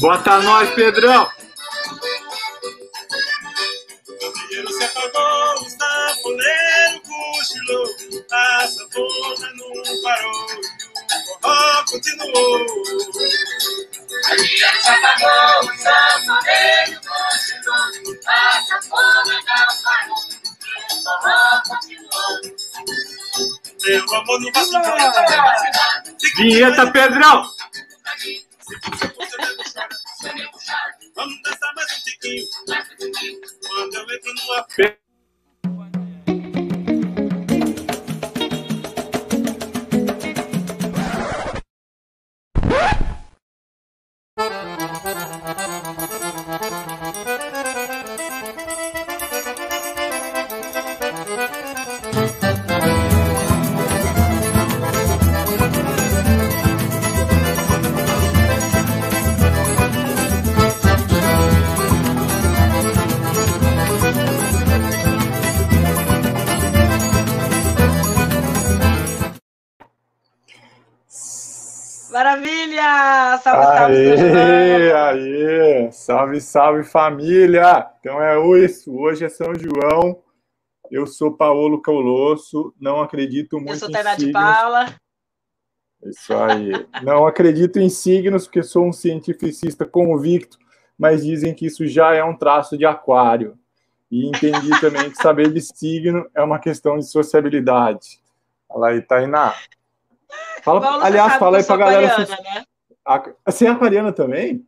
Bota nós, Pedrão! Continuou. Dinheiro se apagou, o sanfoneiro cochilou, a sanfona não parou continuou. Meu amor não vai se Vinheta, Pedrão! Vamos dançar mais um tiquinho. Quando eu entro numa Salve, salve, Aê, aê! Salve, salve família! Então é isso, hoje é São João. Eu sou Paulo Colosso, não acredito muito Eu sou em Tainá de signos. Paula. Isso aí. Não acredito em signos, porque sou um cientificista convicto, mas dizem que isso já é um traço de aquário. E entendi também que saber de signo é uma questão de sociabilidade. Fala aí, Tainá. Fala, Paulo, aliás, fala aí pra galera. aquariana, né? Você é aquariana também?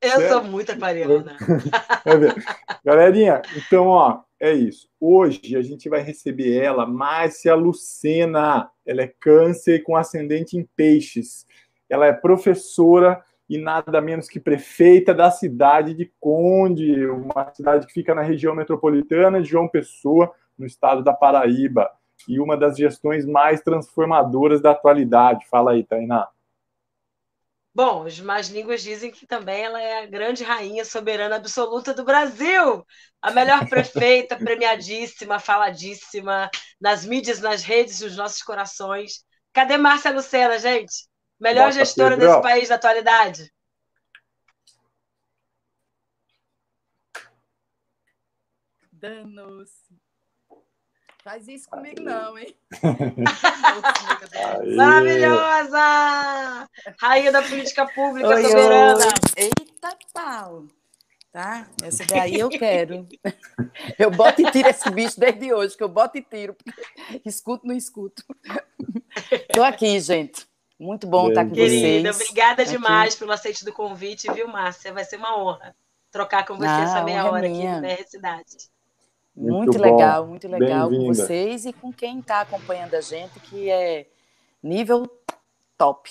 Eu Sério? sou muito aquariana. Mesmo. Galerinha, então, ó, é isso. Hoje a gente vai receber ela, Márcia Lucena. Ela é câncer com ascendente em peixes. Ela é professora e nada menos que prefeita da cidade de Conde, uma cidade que fica na região metropolitana de João Pessoa, no estado da Paraíba. E uma das gestões mais transformadoras da atualidade. Fala aí, Tainá. Bom, as más línguas dizem que também ela é a grande rainha soberana absoluta do Brasil. A melhor prefeita, premiadíssima, faladíssima, nas mídias, nas redes, nos nossos corações. Cadê Márcia Lucena, gente? Melhor Bota, gestora desse país da atualidade. Danos. Faz isso comigo, não, hein? Maravilhosa! Rainha da política pública Oi, soberana. oi. Eita, pau! Tá? Essa daí eu quero. Eu boto e tiro esse bicho desde hoje, que eu boto e tiro. Escuto, não escuto. Tô aqui, gente. Muito bom estar com Querida, vocês. obrigada Aqui. demais pelo aceite do convite, viu, Márcia? Vai ser uma honra trocar com você Ah, essa meia hora aqui minha. no BR Cidade. Muito, legal, muito legal com vocês e com quem está acompanhando a gente, que é nível top.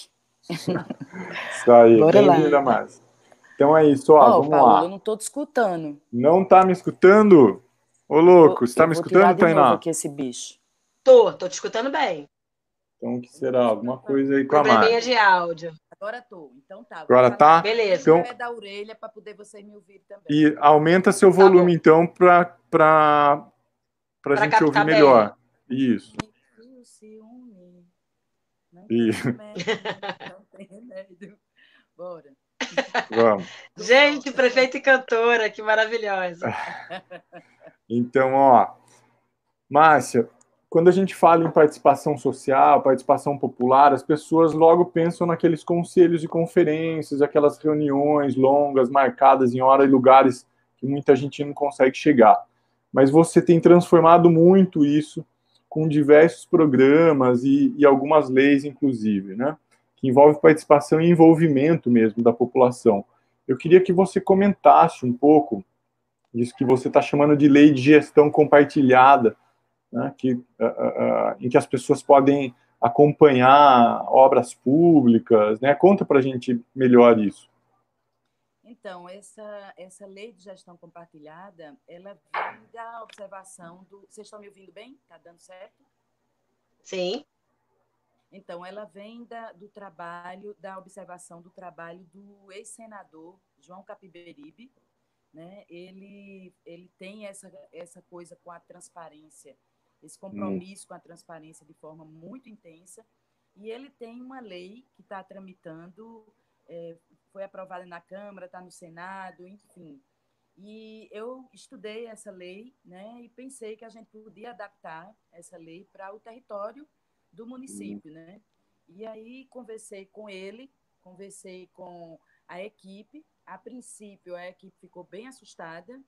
Isso aí, Bora lá. bem-vinda, Márcia. Então é isso, ó, Ó, vamos Paulo, lá. eu não estou te escutando. Não tá me escutando? Ô, louco, você tá Eu me escutando, Tainá? aqui esse bicho. Tô, tô te escutando bem. Então, o que será? Alguma coisa aí com a Probleminha Márcia. de áudio. Agora tô. Então tá. Agora tá? Beleza. Então- pé da orelha para poder vocês me ouvirem também. E aumenta seu Tá volume, bom. então, pra, pra, Pra gente ouvir bem. melhor. Isso. O ciúme não tem remédio, não tem remédio. Bora. Vamos. Gente, prefeita e cantora, que maravilhosa. Então, ó, Márcia, quando a gente fala em participação social, participação popular, as pessoas logo pensam naqueles conselhos e conferências, aquelas reuniões longas, marcadas em hora e lugares que muita gente não consegue chegar. Mas você tem transformado muito isso com diversos programas e, e algumas leis, inclusive, né? Que envolve participação e envolvimento mesmo da população. Eu queria que você comentasse um pouco isso que você está chamando de lei de gestão compartilhada, né, que, uh, uh, em que as pessoas podem acompanhar obras públicas, né? Conta para a gente melhor isso. Então, essa, essa lei de gestão compartilhada, ela vem da observação do. Vocês estão me ouvindo bem? Tá dando certo? Sim. Então, ela vem da, do trabalho, da observação do trabalho do ex-senador João Capiberibe. Né? Ele, ele tem essa, essa coisa com a transparência, esse compromisso com a transparência de forma muito intensa. E ele tem uma lei que está tramitando, é, foi aprovada na Câmara, está no Senado, enfim. E eu estudei essa lei né, e pensei que a gente podia adaptar essa lei para o território do município, né? E aí conversei com ele, conversei com a equipe. A princípio, a equipe ficou bem assustada,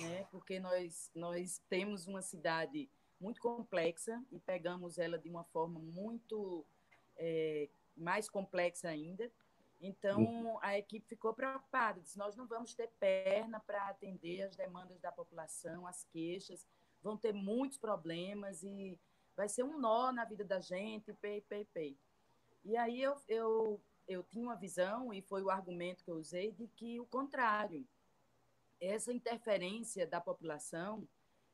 né? Porque nós, nós temos uma cidade muito complexa e pegamos ela de uma forma muito é, mais complexa ainda. Então, uhum. a equipe ficou preocupada, disse, nós não vamos ter perna para atender as demandas da população, as queixas, vão ter muitos problemas e vai ser um nó na vida da gente, pei, pei, pei. E aí eu, eu, eu tinha uma visão, e foi o argumento que eu usei, de que o contrário, essa interferência da população,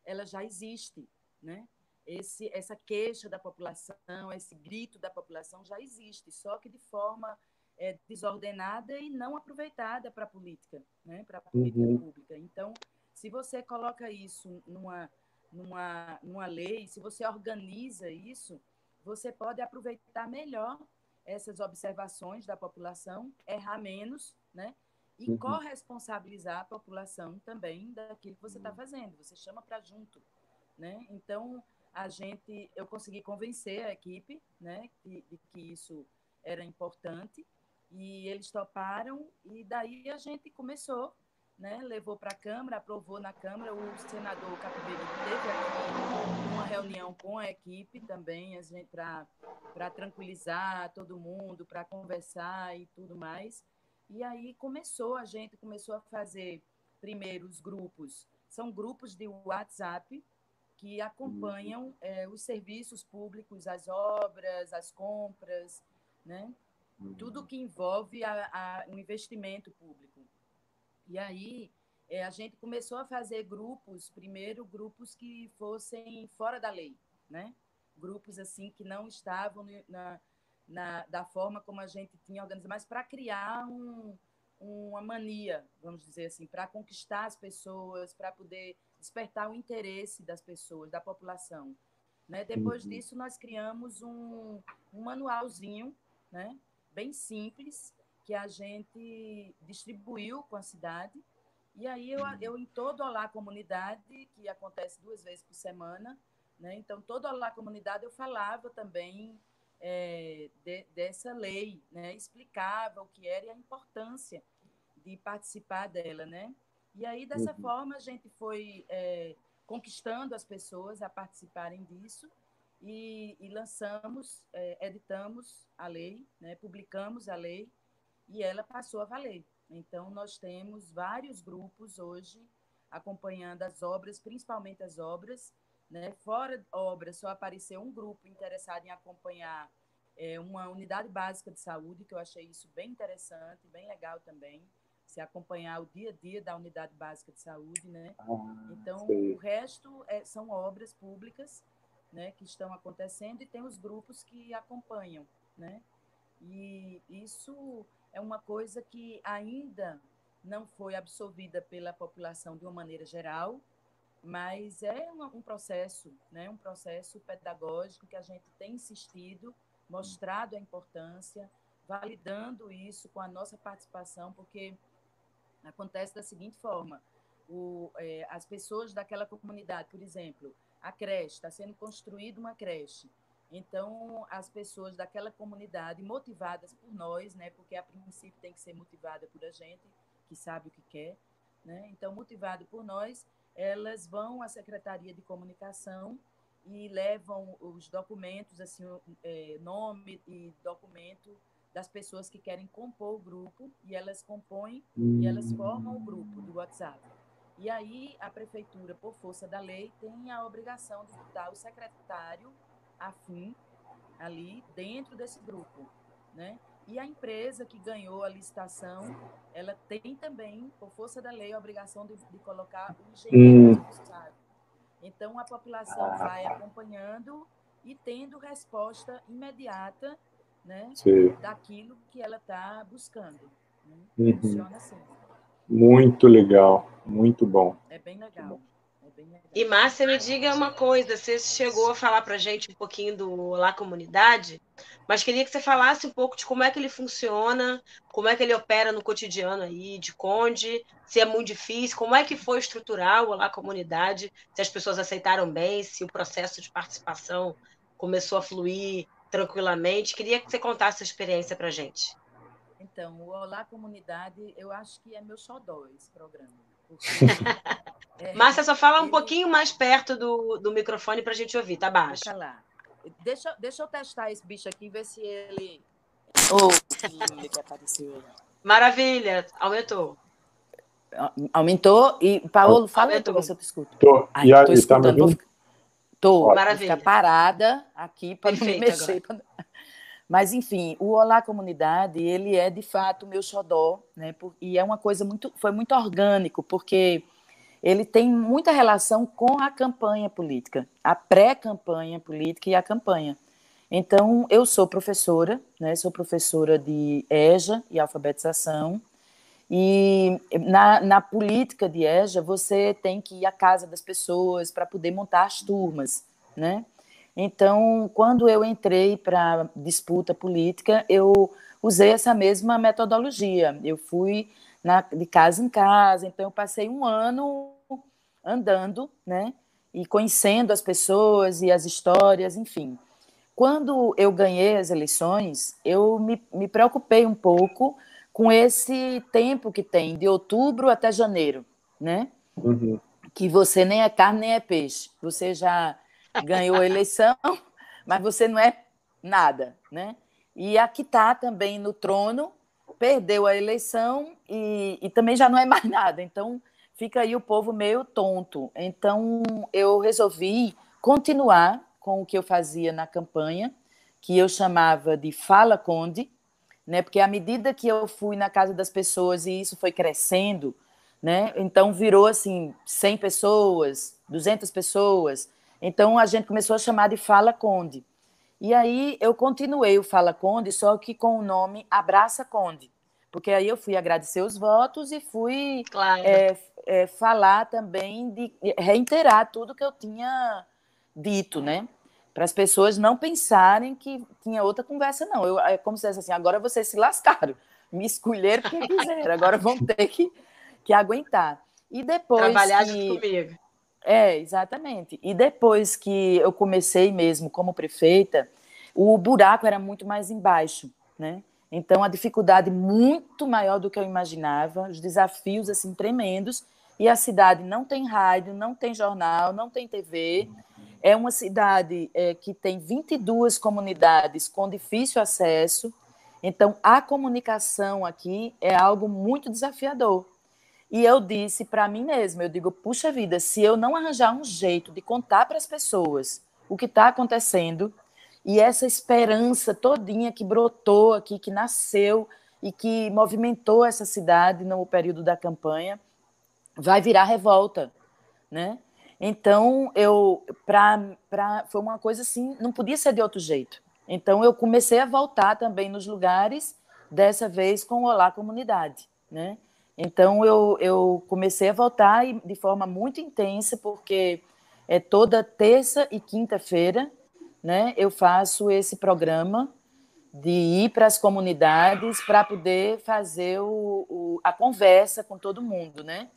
ela já existe, né? Esse, essa queixa da população, esse grito da população já existe, só que de forma é, desordenada e não aproveitada para a política, né? para a política uhum. pública. Então, se você coloca isso numa numa, numa lei, se você organiza isso, você pode aproveitar melhor essas observações da população, errar menos, né? E uhum. corresponsabilizar a população também daquilo que você está fazendo. Você chama para junto, né? Então, a gente, eu consegui convencer a equipe, né, de, de que isso era importante e eles toparam e daí a gente começou né, levou para a Câmara, aprovou na Câmara, o senador Capiberibe teve uma reunião com a equipe também, para tranquilizar todo mundo, para conversar e tudo mais. E aí começou, a gente começou a fazer primeiro os grupos, são grupos de WhatsApp que acompanham é, os serviços públicos, as obras, as compras, né? tudo que envolve a, a, um investimento público. E aí é, a gente começou a fazer grupos, primeiro grupos que fossem fora da lei, né? Grupos assim que não estavam na, na da forma como a gente tinha organizado, mas para criar um, uma mania, vamos dizer assim, para conquistar as pessoas, para poder despertar o interesse das pessoas, da população. Né? Depois uhum. disso, nós criamos um, um manualzinho, né? bem simples, que a gente distribuiu com a cidade. E aí eu, eu em todo Olá Comunidade, que acontece duas vezes por semana, né? então todo Olá Comunidade eu falava também é, de, dessa lei, né? explicava o que era e a importância de participar dela. Né? E aí dessa uhum. forma a gente foi é, conquistando as pessoas a participarem disso e, e lançamos, é, editamos a lei, né? publicamos a lei e ela passou a valer. Então, nós temos vários grupos hoje acompanhando as obras, principalmente as obras. Né? Fora obras, só apareceu um grupo interessado em acompanhar é, uma unidade básica de saúde, que eu achei isso bem interessante, bem legal também, se acompanhar o dia a dia da unidade básica de saúde. Né? Ah, então, o resto é, são obras públicas né, que estão acontecendo e tem os grupos que acompanham. Né? E isso é uma coisa que ainda não foi absorvida pela população de uma maneira geral, mas é um, processo, né, um processo pedagógico que a gente tem insistido, mostrado a importância, validando isso com a nossa participação, porque acontece da seguinte forma: o, é, as pessoas daquela comunidade, por exemplo, a creche está sendo construída uma creche então, as pessoas daquela comunidade, motivadas por nós, né, porque a princípio tem que ser motivada por a gente, que sabe o que quer, né? Então, motivado por nós, elas vão à Secretaria de Comunicação e levam os documentos, assim, é, nome e documento das pessoas que querem compor o grupo, e elas compõem e elas formam o grupo do WhatsApp. E aí, a prefeitura, por força da lei, tem a obrigação de dar o secretário afim ali dentro desse grupo, né? E a empresa que ganhou a licitação, ela tem também, por força da lei, a obrigação de, de colocar o engenheiro responsável. Então, a população vai acompanhando e tendo resposta imediata né, Sim. daquilo que ela está buscando. Né? Uhum. Funciona assim. Muito legal, muito bom. É bem legal. É bem legal. E Márcia, me diga uma coisa, você chegou a falar para a gente um pouquinho do Olá Comunidade, mas queria que você falasse um pouco de como é que ele funciona, como é que ele opera no cotidiano aí de Conde, se é muito difícil, como é que foi estruturar o Olá Comunidade, se as pessoas aceitaram bem, se o processo de participação começou a fluir tranquilamente. Queria que você contasse a experiência para a gente. Então, o Olá Comunidade, eu acho que é meu xodó esse programa. porque, é, Márcia, só fala um ele- pouquinho mais perto do, do microfone para a gente ouvir, tá baixo. Deixa lá. Deixa, deixa eu testar esse bicho aqui, ver se ele. Oh, lindo que apareceu aí. Maravilha, aumentou. Aumentou e Paulo, fala aí eu te escuto. Tô, Ai, e a, tô e tá me vou ouvindo? Tô, Maravilha. ficar parada aqui para não me mexer. pra Mas, enfim, o Olá Comunidade, ele é, de fato, o meu xodó, né? E é uma coisa muito... Foi muito orgânico, porque ele tem muita relação com a campanha política, a pré-campanha política e a campanha. Então, eu sou professora, né? Sou professora de EJA e alfabetização, e na, na política de EJA, você tem que ir à casa das pessoas para poder montar as turmas, né? Então, quando eu entrei para disputa política, eu usei essa mesma metodologia. Eu fui na, de casa em casa, então eu passei um ano andando, né? E conhecendo as pessoas e as histórias, enfim. Quando eu ganhei as eleições, eu me, me preocupei um pouco com esse tempo que tem, de outubro até janeiro, né? Uhum. Que você nem é carne nem é peixe. Você já ganhou a eleição, mas você não é nada, né? E a que está também no trono perdeu a eleição e, e também já não é mais nada. Então fica aí o povo meio tonto. Então eu resolvi continuar com o que eu fazia na campanha, que eu chamava de Fala Conde, né? Porque à medida que eu fui na casa das pessoas e isso foi crescendo, né? Então virou assim 100 pessoas, 200 pessoas. Então a gente começou a chamar de Fala Conde. E aí eu continuei o Fala Conde, só que com o nome Abraça Conde, porque aí eu fui agradecer os votos e fui Claro. é, é, falar também de reiterar tudo que eu tinha dito, né? Para as pessoas não pensarem que tinha outra conversa, não. Eu, é como se fosse assim, agora vocês se lascaram, me escolheram porque quiseram, agora vão ter que, que aguentar. E depois Trabalhar que... junto comigo. É, exatamente. E depois que eu comecei mesmo como prefeita, o buraco era muito mais embaixo, né? Então a dificuldade muito maior do que eu imaginava, os desafios assim tremendos, e a cidade não tem rádio, não tem jornal, não tem TV. É uma cidade é, que tem 22 comunidades com difícil acesso. Então a comunicação aqui é algo muito desafiador. E eu disse para mim mesma, eu digo, puxa vida, se eu não arranjar um jeito de contar para as pessoas o que está acontecendo e essa esperança todinha que brotou aqui, que nasceu e que movimentou essa cidade no período da campanha, vai virar revolta, né? Então eu, para, para, foi uma coisa assim, não podia ser de outro jeito. Então eu comecei a voltar também nos lugares, dessa vez com o Olá Comunidade, né? Então eu, eu comecei a voltar de forma muito intensa, porque é toda terça e quinta-feira, né? Eu faço esse programa de ir para as comunidades para poder fazer o, o, a conversa com todo mundo, né?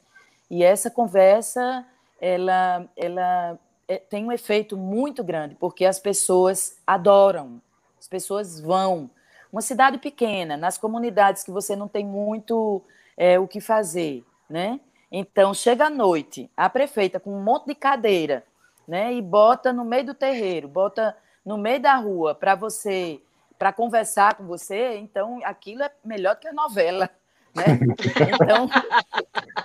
E essa conversa ela, ela é, tem um efeito muito grande, porque as pessoas adoram, as pessoas vão. Uma cidade pequena, nas comunidades que você não tem muito é, o que fazer, né? Então, chega à noite, a prefeita com um monte de cadeira, né? E bota no meio do terreiro, bota no meio da rua para você, para conversar com você. Então, aquilo é melhor do que a novela, né? Então,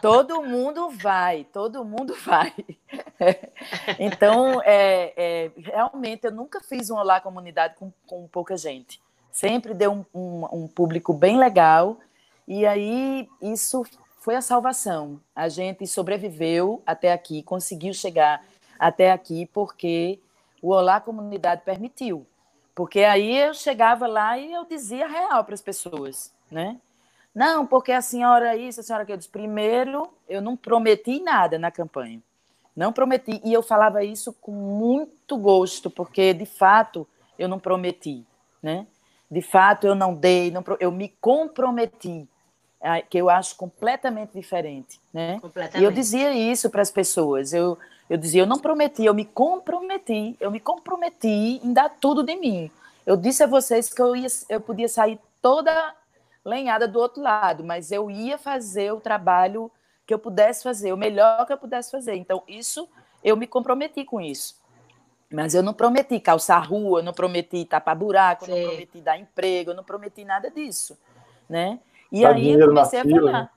todo mundo vai, todo mundo vai. Então, é, é, realmente, eu nunca fiz um Olá Comunidade com, com pouca gente. Sempre deu um, um, um público bem legal. E aí, isso foi a salvação. A gente sobreviveu até aqui, conseguiu chegar até aqui, porque o Olá Comunidade permitiu. Porque aí eu chegava lá e eu dizia real para as pessoas, né? Não, porque a senhora isso, a senhora aquilo. Primeiro, eu não prometi nada na campanha. Não prometi. E eu falava isso com muito gosto, porque, de fato, eu não prometi, né? De fato, eu não dei, não, eu me comprometi, que eu acho completamente diferente, né? Completamente. E eu dizia isso para as pessoas. Eu, eu dizia, eu não prometi, eu me comprometi, eu me comprometi em dar tudo de mim. Eu disse a vocês que eu, ia, eu podia sair toda lenhada do outro lado, mas eu ia fazer o trabalho que eu pudesse fazer, o melhor que eu pudesse fazer. Então, isso, eu me comprometi com isso. Mas eu não prometi calçar rua, não prometi tapar buraco, Sim. não prometi dar emprego, eu não prometi nada disso, né? E Dá aí eu comecei a falar. Né?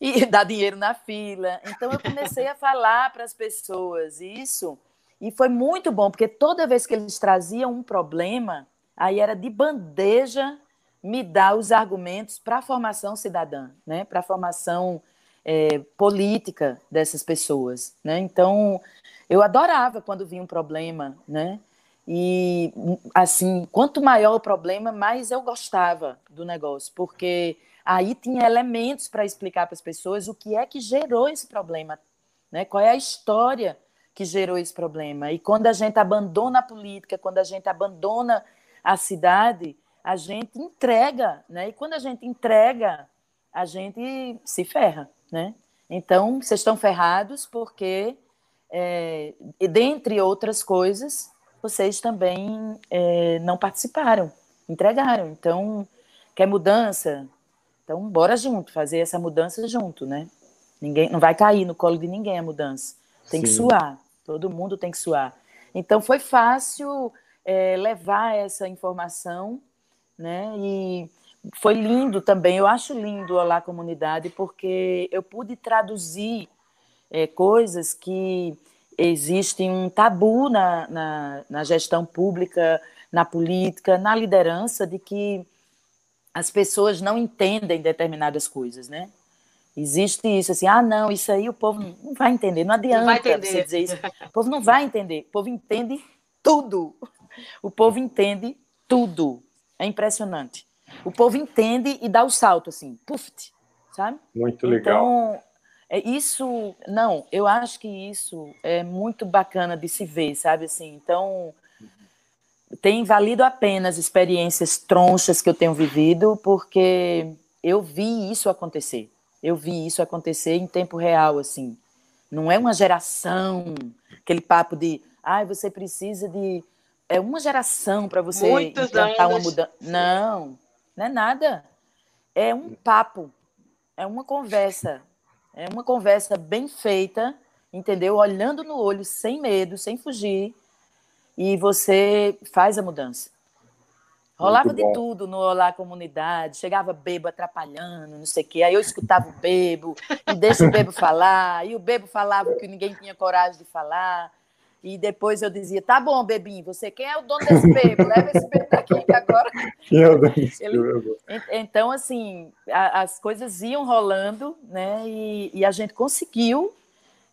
E dar dinheiro na fila. Então eu comecei a falar para as pessoas isso, e foi muito bom, porque toda vez que eles traziam um problema, aí era de bandeja me dar os argumentos para a formação cidadã, né? para a formação é, política dessas pessoas. Né? Então, eu adorava quando vinha um problema, né? E, assim, quanto maior o problema, mais eu gostava do negócio, porque aí tinha elementos para explicar para as pessoas o que é que gerou esse problema, né? Qual é a história que gerou esse problema. E quando a gente abandona a política, quando a gente abandona a cidade, a gente entrega, né? E quando a gente entrega, a gente se ferra, né? Então, vocês estão ferrados porque, é, dentre outras coisas, vocês também é, não participaram, entregaram. Então, quer mudança? Então, bora junto, fazer essa mudança junto, né? Ninguém, não vai cair no colo de ninguém a mudança. Tem Sim. que suar, todo mundo tem que suar. Então, foi fácil é, levar essa informação né? E foi lindo também, eu acho lindo a Comunidade, porque eu pude traduzir é, coisas que existem um tabu na, na, na, gestão pública, na política, na liderança, de que as pessoas não entendem determinadas coisas, né? Existe isso, assim, ah, não, isso aí o povo não vai entender, não adianta não você dizer isso. O povo não vai entender, o povo entende tudo. O povo entende tudo. É impressionante. O povo entende e dá o salto, assim, puf, sabe? Muito legal. Então, é isso, não, eu acho que isso é muito bacana de se ver, sabe, assim, então tem valido a pena as experiências tronchas que eu tenho vivido, porque eu vi isso acontecer, eu vi isso acontecer em tempo real, assim, não é uma geração, aquele papo de, ai, ah, você precisa de é uma geração para você Muitos implantar anos. uma mudança. Não, não é nada. É um papo, é uma conversa, é uma conversa bem feita, entendeu? Olhando no olho, sem medo, sem fugir, e você faz a mudança. Rolava de tudo no Olá Comunidade, chegava bebo atrapalhando, não sei o quê. Aí eu escutava o bebo, e deixa o bebo falar, e o bebo falava o que ninguém tinha coragem de falar. E depois eu dizia, tá bom, Bebinho, você quem é o dono desse bebo? Leva esse bebo daqui que agora. Quem é o dono desse Ele... Então, assim, a, as coisas iam rolando, né? E, e a gente conseguiu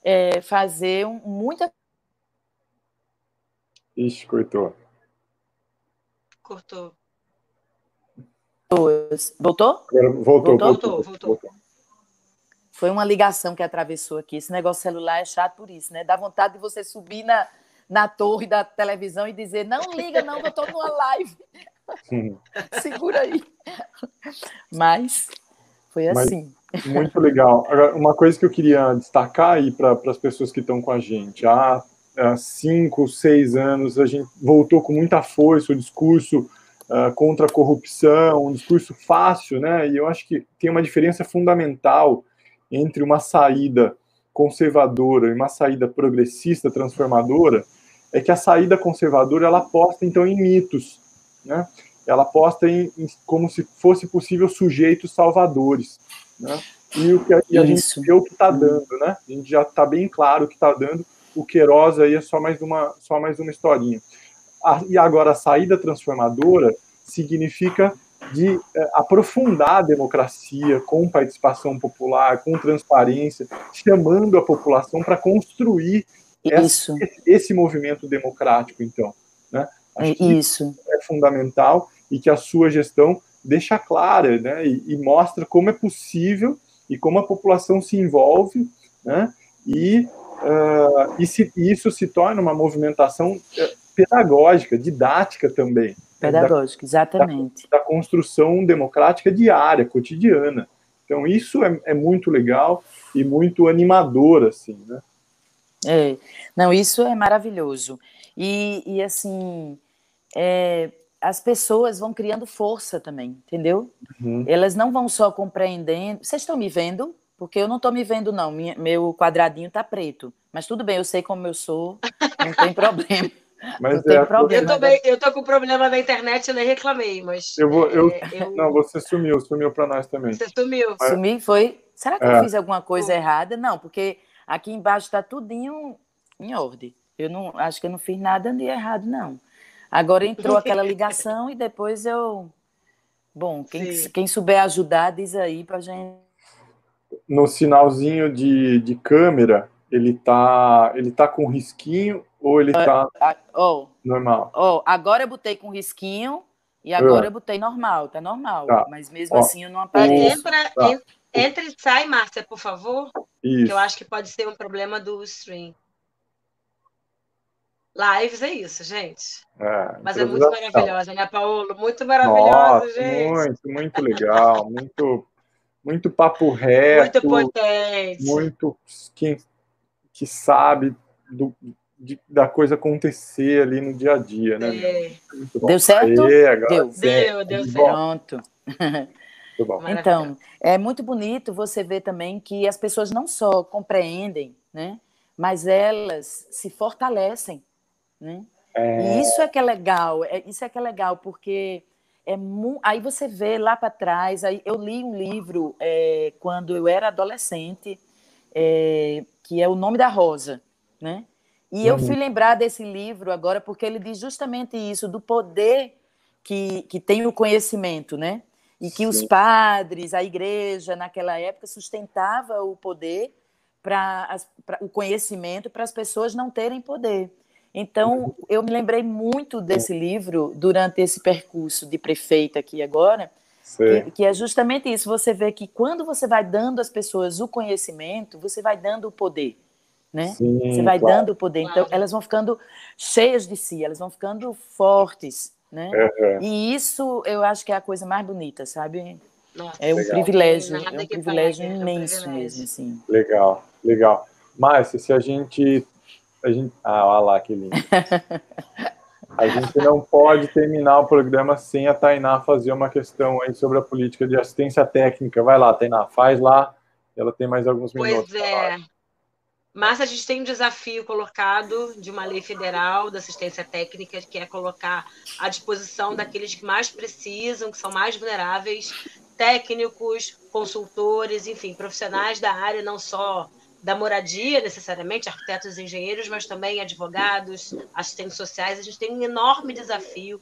é, fazer um, muita. Ixi, cortou. Cortou. Voltou? Voltou, voltou, voltou. voltou. Foi uma ligação que atravessou aqui. Esse negócio celular é chato por isso, né? Dá vontade de você subir na, na torre da televisão e dizer: não liga, não, eu estou numa live. Segura aí. Mas foi assim. Mas, muito legal. Agora, uma coisa que eu queria destacar aí para as pessoas que estão com a gente. Há, há cinco, seis anos, a gente voltou com muita força o discurso uh, contra a corrupção, um discurso fácil, né? E eu acho que tem uma diferença fundamental entre uma saída conservadora e uma saída progressista, transformadora, é que a saída conservadora ela aposta então em mitos, né? Ela aposta em, em como se fosse possível sujeitos salvadores, né? E, o que a, e a gente vê o que está dando, né? A gente já está bem claro o que está dando. O Queiroz aí é só mais uma, só mais uma historinha. A, e agora a saída transformadora significa de é, aprofundar a democracia com participação popular, com transparência, chamando a população para construir Isso. Esse, movimento democrático, então. Né? Acho que isso é fundamental e que a sua gestão deixa clara né? e, e mostra como é possível e como a população se envolve né? e, uh, e, se, isso se torna uma movimentação eh, pedagógica, didática também. Pedagógica, exatamente. Da, da, construção democrática diária, cotidiana. Então, isso é, é, muito legal e muito animador, assim, né? É, não, isso é maravilhoso. E, e assim, é, as pessoas vão criando força também, entendeu? Uhum. Elas não vão só compreendendo. Vocês estão me vendo? Porque eu não estou me vendo, não. Minha, meu quadradinho está preto. Mas tudo bem, eu sei como eu sou, não tem problema. Mas não tem é, problema. Eu, também, eu tô com problema na internet, eu nem reclamei, mas. Eu vou, eu, é, eu... Não, você sumiu, sumiu para nós também. Você sumiu. Mas... Sumi, foi. Será que é. eu fiz alguma coisa errada? Não, porque aqui embaixo está tudinho em ordem. Eu não acho que eu não fiz nada de errado, não. Agora entrou aquela ligação e depois eu. Bom, quem, quem souber ajudar, diz aí para gente. No sinalzinho de, de câmera, ele tá, ele tá com risquinho ou ele tá oh, normal? Oh, agora eu botei com risquinho e agora é. eu botei normal, tá normal. Tá. Mas mesmo Ó, assim eu não apareço. Entra, tá. entra e sai, Márcia, por favor. Isso. Que eu acho que pode ser um problema do stream. Lives é isso, gente. É, Mas é muito maravilhosa, né, Paulo? Muito maravilhosa, Nossa, gente. Muito, muito legal, muito, muito papo reto. Muito potente. Muito quem que sabe do, de, da coisa acontecer ali no dia a dia, né? É. Deu certo? Deu. Deu, deu certo. Pronto. Então, é muito bonito você ver também que as pessoas não só compreendem, né? Mas elas se fortalecem né? É... E isso é que é legal, é, isso é que é legal, porque é mu... aí você vê lá para trás, aí eu li um livro é, quando eu era adolescente, é, que é O Nome da Rosa, né? E eu fui uhum. lembrar desse livro agora porque ele diz justamente isso, do poder que, que tem o conhecimento, né? E que Sim. os padres, a igreja, naquela época, sustentava o poder para o conhecimento para as pessoas não terem poder. Então, eu me lembrei muito desse livro durante esse percurso de prefeita aqui agora, que, que, é justamente isso. Você vê que quando você vai dando às pessoas o conhecimento, você vai dando o poder. Né? Sim, você vai claro. dando o poder. Então, elas vão ficando cheias de si, elas vão ficando fortes. Né? Uhum. E isso eu acho que é a coisa mais bonita, sabe? Nossa, é um legal. privilégio, é um privilégio imenso é um privilégio. mesmo. Assim. Legal, legal. Márcia, se a gente a gente, ah, olha lá que lindo. A gente não pode terminar o programa sem a Tainá fazer uma questão aí sobre a política de assistência técnica. Vai lá, Tainá, faz lá. Ela tem mais alguns minutos. Pois é. Mas a gente tem um desafio colocado de uma lei federal da assistência técnica, que é colocar à disposição daqueles que mais precisam, que são mais vulneráveis, técnicos, consultores, enfim, profissionais da área, não só da moradia, necessariamente, arquitetos e engenheiros, mas também advogados, assistentes sociais. A gente tem um enorme desafio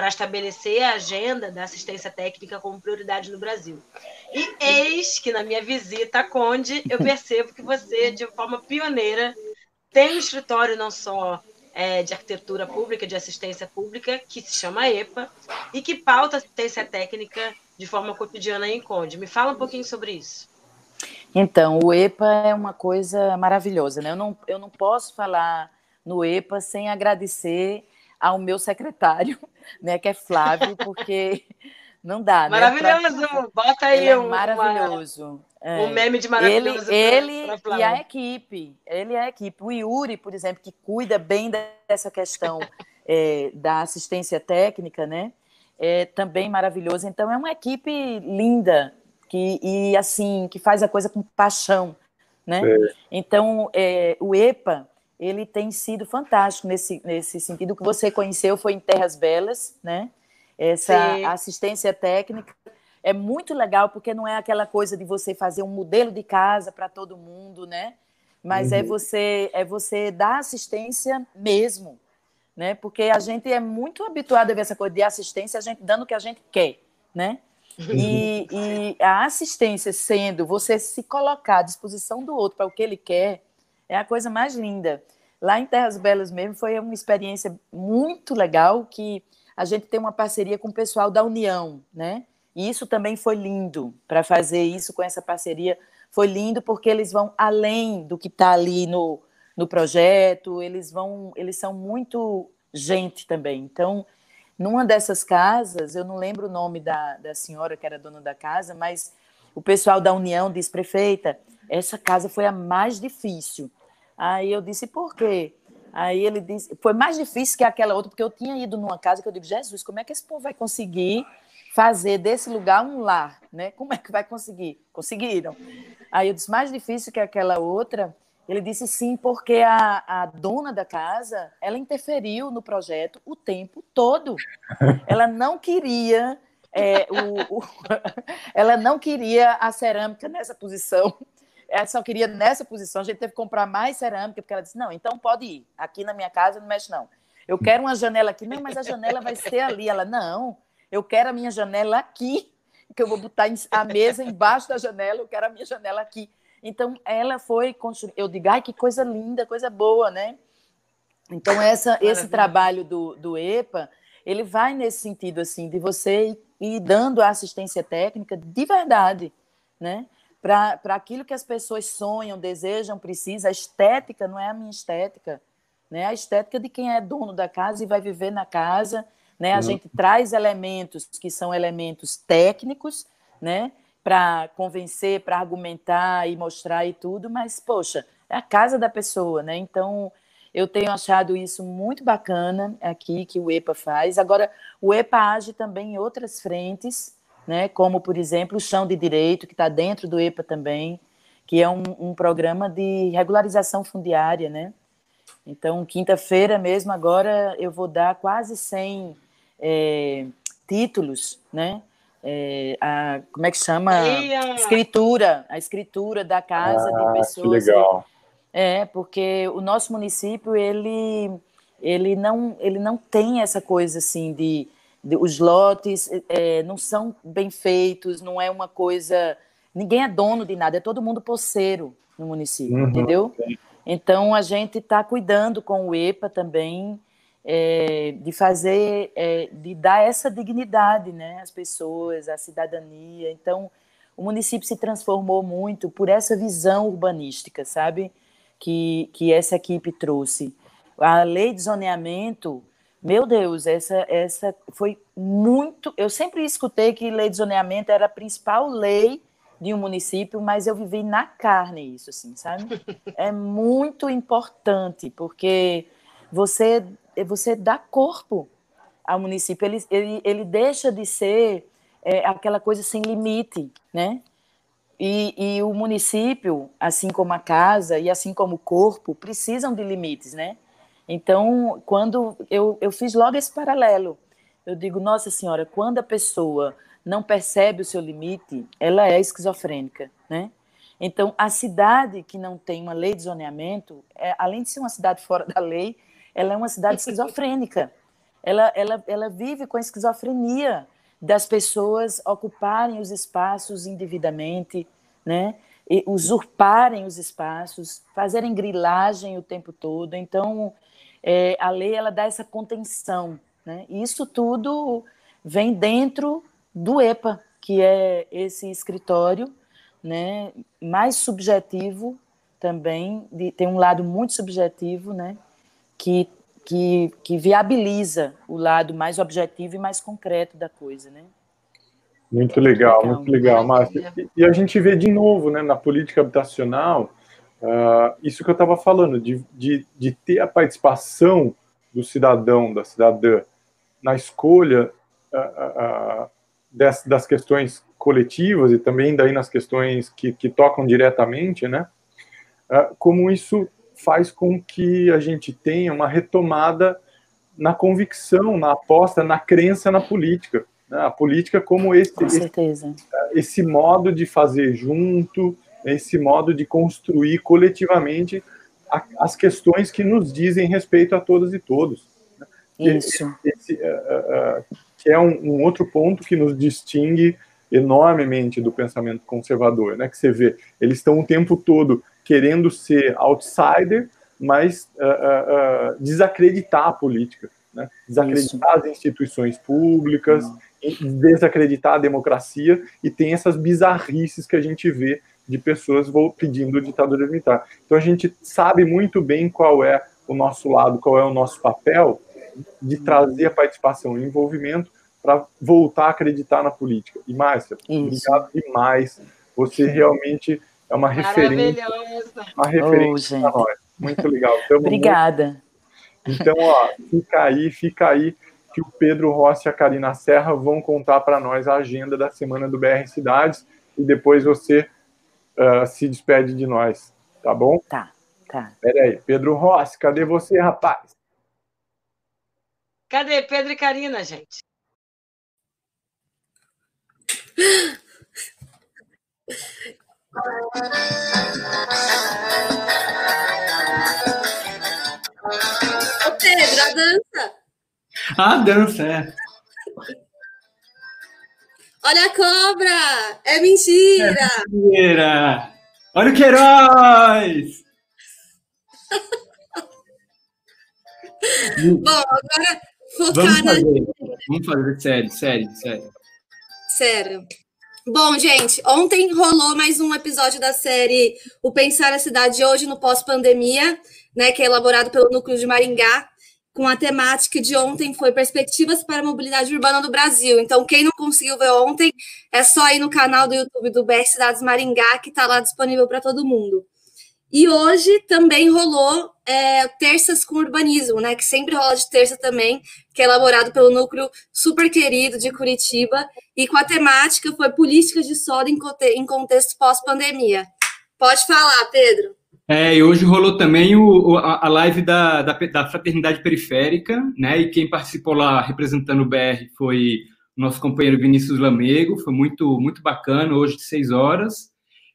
para estabelecer a agenda da assistência técnica como prioridade no Brasil. E eis que na minha visita à Conde, eu percebo que você, de forma pioneira, tem um escritório não só é, de arquitetura pública, de assistência pública, que se chama EPA, e que pauta assistência técnica de forma cotidiana em Conde. Me fala um pouquinho sobre isso. Então, o EPA é uma coisa maravilhosa, né? Eu não, eu não posso falar no EPA sem agradecer ao meu secretário, né, que é Flávio, porque não dá, né? Maravilhoso! Pra... Bota aí ele um, é maravilhoso. É. Um meme de maravilhoso. Ele, ele pra, e a equipe, ele e a equipe. O Yuri, por exemplo, que cuida bem dessa questão é, da assistência técnica, né? É também maravilhoso. Então, é uma equipe linda, que, e assim, que faz a coisa com paixão, né? É. Então, é, o EPA, ele tem sido fantástico nesse, nesse sentido. O que você conheceu foi em Terras Belas, né? Essa Sim. assistência técnica é muito legal, porque não é aquela coisa de você fazer um modelo de casa para todo mundo, né? Mas é uhum. é você é você dar assistência mesmo, né? Porque a gente é muito habituado a ver essa coisa de assistência, a gente dando o que a gente quer, né? E, e, a assistência sendo você se colocar à disposição do outro para o que ele quer, é a coisa mais linda. lá em Terras Belas mesmo foi uma experiência muito legal que a gente tem uma parceria com o pessoal da União, né? E isso também foi lindo para fazer isso com essa parceria. Foi lindo porque eles vão além do que está ali no, no projeto, eles vão, eles são muito gente também. Então, numa dessas casas, eu não lembro o nome da, da senhora que era dona da casa, mas o pessoal da União disse, prefeita, essa casa foi a mais difícil. Aí eu disse, por quê? Aí ele disse, foi mais difícil que aquela outra, porque eu tinha ido numa casa que eu digo, Jesus, como é que esse povo vai conseguir fazer desse lugar um lar, né? Como é que vai conseguir? Conseguiram. Aí eu disse, mais difícil que aquela outra. Ele disse sim, porque a, a dona da casa, ela interferiu no projeto o tempo todo. Ela não queria é, o, o, ela não queria a cerâmica nessa posição. Ela só queria nessa posição. A gente teve que comprar mais cerâmica, porque ela disse: não, então pode ir. Aqui na minha casa não mexe, não. Eu quero uma janela aqui. Não, mas a janela vai ser ali. Ela, não, eu quero a minha janela aqui, que eu vou botar a mesa embaixo da janela, eu quero a minha janela aqui. Então, ela foi construir. Eu digo, ai, que coisa linda, coisa boa, né? Então, essa, esse trabalho do, do EPA, ele vai nesse sentido, assim, de você ir dando a assistência técnica de verdade, né? Para aquilo que as pessoas sonham, desejam, precisam. A estética não é a minha estética, né? A estética de quem é dono da casa e vai viver na casa né? A uhum. gente traz elementos que são elementos técnicos, né? Para convencer, para argumentar e mostrar e tudo, mas, poxa, é a casa da pessoa, né? Então, eu tenho achado isso muito bacana aqui que o EPA faz. Agora, o EPA age também em outras frentes, né? Como, por exemplo, o Chão de Direito, que está dentro do EPA também, que é um, um programa de regularização fundiária, né? Então, quinta-feira mesmo, agora eu vou dar quase 100 é, títulos, né? É, a, como é que chama? A... Escritura, a escritura da casa ah, de pessoas. Que legal. É, porque o nosso município, ele, ele, não, ele não tem essa coisa assim de, de os lotes é, não são bem feitos, não é uma coisa. Ninguém é dono de nada, é todo mundo poceiro no município, uhum, entendeu? Então a gente está cuidando com o EPA também é, de fazer, é, de dar essa dignidade né, às pessoas, à cidadania. Então, o município se transformou muito por essa visão urbanística, sabe? Que, que essa equipe trouxe. A lei de zoneamento, meu Deus, essa, essa foi muito. Eu sempre escutei que lei de zoneamento era a principal lei de um município, mas eu vivi na carne isso, assim, sabe? É muito importante, porque você você dá corpo ao município. Ele, ele, ele deixa de ser é, aquela coisa sem limite, né? E, e, o município, assim como a casa e assim como o corpo, precisam de limites, né? Então, quando eu, eu fiz logo esse paralelo, eu digo, nossa senhora, quando a pessoa não percebe o seu limite, ela é esquizofrênica, né? Então, a cidade que não tem uma lei de zoneamento, é, além de ser uma cidade fora da lei, ela é uma cidade esquizofrênica. Ela, ela, ela vive com a esquizofrenia das pessoas ocuparem os espaços indevidamente, né? E usurparem os espaços, fazerem grilagem o tempo todo. Então, é, a lei ela dá essa contenção. Né? E isso tudo vem dentro do EPA, que é esse escritório né, mais subjetivo também, de, tem um lado muito subjetivo, né, que, que, que viabiliza o lado mais objetivo e mais concreto da coisa, né? Muito legal, muito legal, Márcia. E a gente vê de novo, né, na política habitacional, uh, isso que eu estava falando, de, de, de ter a participação do cidadão, da cidadã, na escolha uh, uh, das, das, questões coletivas e também daí nas questões que, que tocam diretamente, né? como isso faz com que a gente tenha uma retomada na convicção, na aposta, na crença na política. Né? A política como esse, esse, esse modo de fazer junto, esse modo de construir coletivamente a, as questões que nos dizem respeito a todas e todos. Né? Isso. Esse, uh, uh, que é um, um, outro ponto que nos distingue enormemente do pensamento conservador, né? Que você vê, eles estão o tempo todo querendo ser outsider, mas uh, desacreditar a política, né? desacreditar Isso. as instituições públicas, desacreditar a democracia e tem essas bizarrices que a gente vê de pessoas pedindo ditadura militar. Então a gente sabe muito bem qual é o nosso lado, qual é o nosso papel de trazer a participação e envolvimento para voltar a acreditar na política. E Márcia, Isso. obrigado demais. Você realmente é uma referência, uma referência oh, para nós. Muito legal. Tamo Obrigada. Muito... Então, ó, fica aí, fica aí que o Pedro Rossi e a Karina Serra vão contar para nós a agenda da semana do BR Cidades e depois você uh, se despede de nós, tá bom? Tá, tá. Peraí, Pedro Rossi, cadê você, rapaz? Cadê Pedro e Karina, gente? Ô Pedro, a dança. A dança, é. Olha a cobra! É mentira! É mentira! Olha o Queiroz! Bom, agora focada. Vamos fazer, vamos fazer, sério, sério, sério. Sério. Bom, gente, ontem rolou mais um episódio da série O Pensar a Cidade Hoje no Pós-Pandemia, né, que é elaborado pelo Núcleo de Maringá, com a temática de ontem foi Perspectivas para a Mobilidade Urbana no Brasil. Então, quem não conseguiu ver ontem, é só ir no canal do YouTube do BR Cidades Maringá, que está lá disponível para todo mundo. E hoje também rolou é, Terças com Urbanismo, né? Que sempre rola de terça também, que é elaborado pelo núcleo super querido de Curitiba. E com a temática foi Políticas de Soda em contexto pós-pandemia. Pode falar, Pedro. É, e hoje rolou também o, a live da, da, da, Fraternidade Periférica, né? E quem participou lá representando o BR foi o nosso companheiro Vinícius Lamego, foi muito, muito bacana, hoje de seis horas.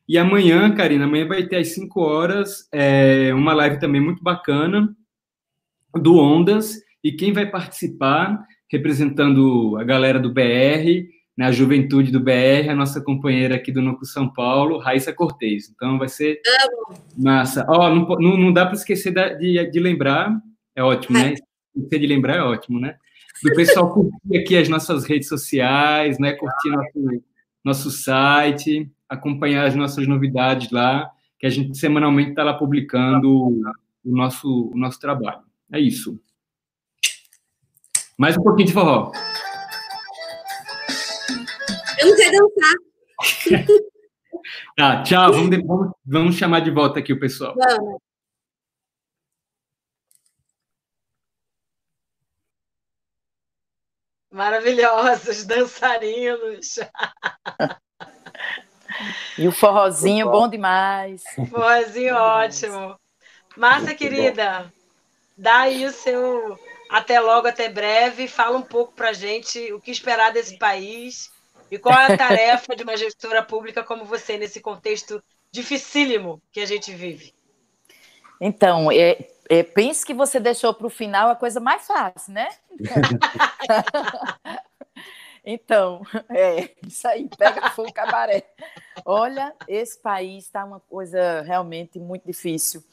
E amanhã, Karina, amanhã vai ter às 5 horas é, uma live também muito bacana do Ondas. E quem vai participar, representando a galera do BR, né, a juventude do BR, a nossa companheira aqui do Núcleo São Paulo, Raíssa Cortez. Então vai ser massa. Ó, oh, não, não, dá para esquecer de, de lembrar, é ótimo, né? Esquecer de lembrar é ótimo, né? Do pessoal curtir aqui as nossas redes sociais, né? Curtir nosso, nosso site acompanhar as nossas novidades lá, que a gente semanalmente está lá publicando o nosso, o nosso trabalho. É isso. Mais um pouquinho de forró. Eu não sei dançar. tá, tchau. Vamos, vamos, vamos chamar de volta aqui o pessoal. Vamos. Maravilhosos dançarinos. E o forrozinho, bom demais. Forrozinho ótimo. Massa, querida, dá aí o seu até logo, até breve. Fala um pouco para gente o que esperar desse país e qual é a tarefa de uma gestora pública como você nesse contexto dificílimo que a gente vive. Então, é, é, pense que você deixou para o final a coisa mais fácil, né? Então, é isso aí, pega fogo cabaré. Olha, esse país está uma coisa realmente muito difícil.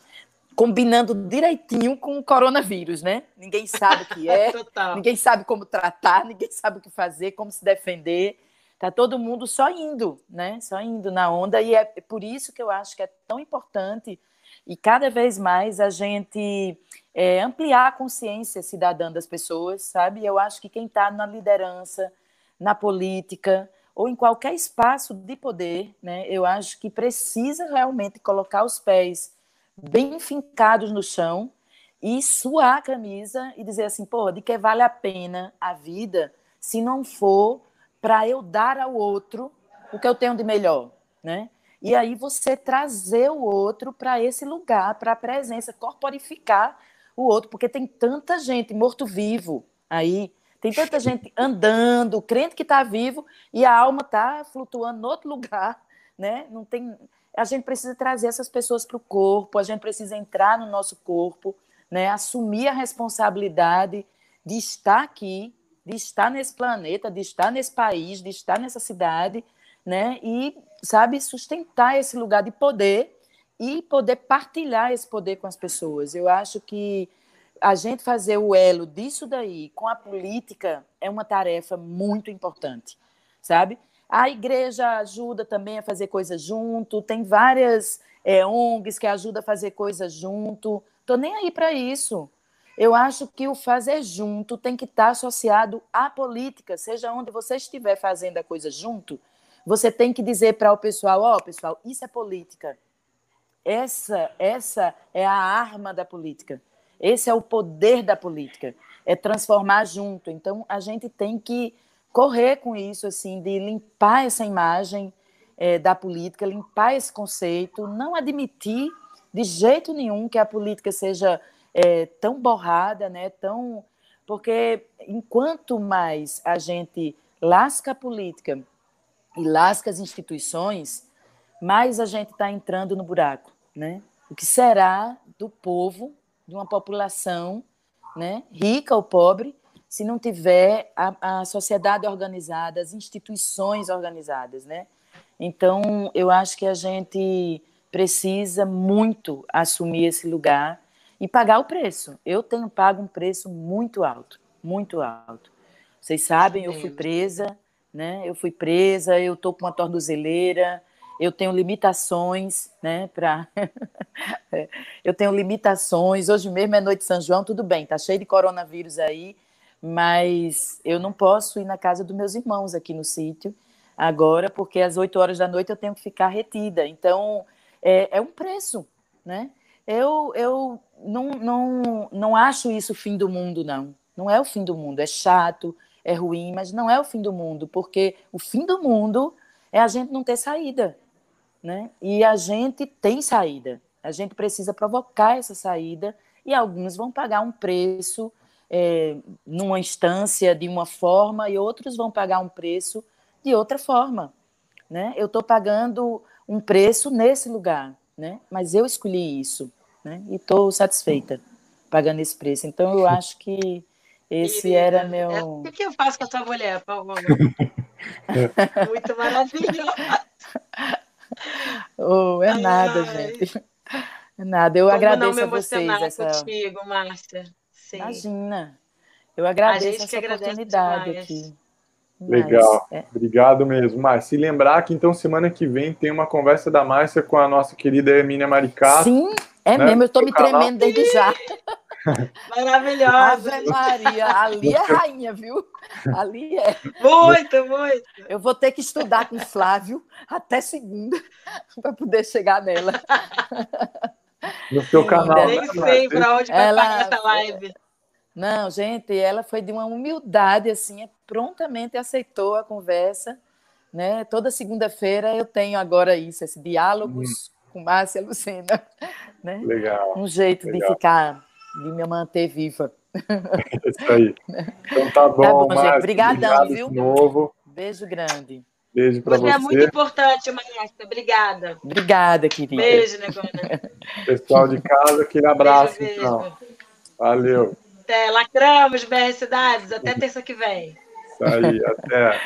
Combinando direitinho com o coronavírus, né? Ninguém sabe o que é, ninguém sabe como tratar, ninguém sabe o que fazer, como se defender. Tá todo mundo só indo, né? Só indo na onda, e é por isso que eu acho que é tão importante e cada vez mais a gente é, ampliar a consciência cidadã das pessoas, sabe? Eu acho que quem está na liderança, na política ou em qualquer espaço de poder, né, eu acho que precisa realmente colocar os pés bem fincados no chão e suar a camisa e dizer assim, pô, de que vale a pena a vida se não for para eu dar ao outro o que eu tenho de melhor, né? E aí você trazer o outro para esse lugar, para a presença, corporificar o outro, porque tem tanta gente morto-vivo aí tem tanta gente andando, crente que está vivo e a alma está flutuando em outro lugar, né? Não tem. A gente precisa trazer essas pessoas para o corpo, a gente precisa entrar no nosso corpo, né? Assumir a responsabilidade de estar aqui, de estar nesse planeta, de estar nesse país, de estar nessa cidade, né? E sabe sustentar esse lugar de poder e poder partilhar esse poder com as pessoas. Eu acho que a gente fazer o elo disso daí com a política é uma tarefa muito importante, sabe? A igreja ajuda também a fazer coisas junto, tem várias é, ONGs que ajudam a fazer coisas junto. Tô nem aí para isso. Eu acho que o fazer junto tem que estar associado à política, seja onde você estiver fazendo a coisa junto, você tem que dizer para o pessoal, ó, oh, pessoal, isso é política. Essa, essa é a arma da política. Esse é o poder da política, é transformar junto. Então a gente tem que correr com isso, assim, de limpar essa imagem é, da política, limpar esse conceito, não admitir de jeito nenhum que a política seja é, tão borrada, né? Tão porque enquanto mais a gente lasca a política e lasca as instituições, mais a gente está entrando no buraco, né? O que será do povo, de uma população, né, rica ou pobre, se não tiver a, a sociedade organizada, as instituições organizadas, né? Então, eu acho que a gente precisa muito assumir esse lugar e pagar o preço. Eu tenho pago um preço muito alto, muito alto. Vocês sabem, eu fui presa, né? Eu fui presa, eu tô com uma tornozeleira, eu tenho limitações, né, para eu tenho limitações. Hoje mesmo é noite de São João, tudo bem, tá cheio de coronavírus aí, mas eu não posso ir na casa dos meus irmãos aqui no sítio agora, porque às 8 horas da noite eu tenho que ficar retida. Então, é, é um preço, né? Eu, eu não, não, não acho isso o fim do mundo, não. Não é o fim do mundo. É chato, é ruim, mas não é o fim do mundo, porque o fim do mundo é a gente não ter saída, né? E a gente tem saída. A gente precisa provocar essa saída e alguns vão pagar um preço é, numa instância de uma forma e outros vão pagar um preço de outra forma, né? Eu estou pagando um preço nesse lugar, né? Mas eu escolhi isso, né? E estou satisfeita pagando esse preço. Então eu acho que esse Querida, era meu. É, o que eu faço com a tua mulher, por favor? Muito maravilhosa. Oh, é ai, nada, ai. gente. É nada. Eu Como agradeço não me a vocês. Essa... contigo, Márcia. Sim. Imagina. Eu agradeço essa oportunidade aqui. Legal, é. obrigado mesmo. Mas se lembrar que então semana que vem tem uma conversa da Márcia com a nossa querida Hermínia Maricá. Sim, é né? mesmo, eu estou me canal. tremendo desde já. Maravilhosa. Ave Maria, ali é rainha, viu? Ali é. Muito, muito. Eu vou ter que estudar com o Flávio até segunda para poder chegar nela. No seu canal. Nem né, sei para onde vai ela... parar essa live. Não, gente, ela foi de uma humildade, assim, prontamente aceitou a conversa, né? Toda segunda-feira eu tenho agora isso, esse diálogos hum. com Márcia Lucena, né? Legal. Um jeito legal. de ficar, de me manter viva. isso aí. Então tá bom, tá bom Márcia, gente. Obrigadão, viu? De novo. Beijo grande. Beijo para você. é muito importante, Márcia. Obrigada. Obrigada, querida. Beijo, Negona. Pessoal de casa, aquele abraço, beijo, então. Beijo. Valeu. Até, lacramos, BR Cidades. Até terça que vem. Isso aí, até.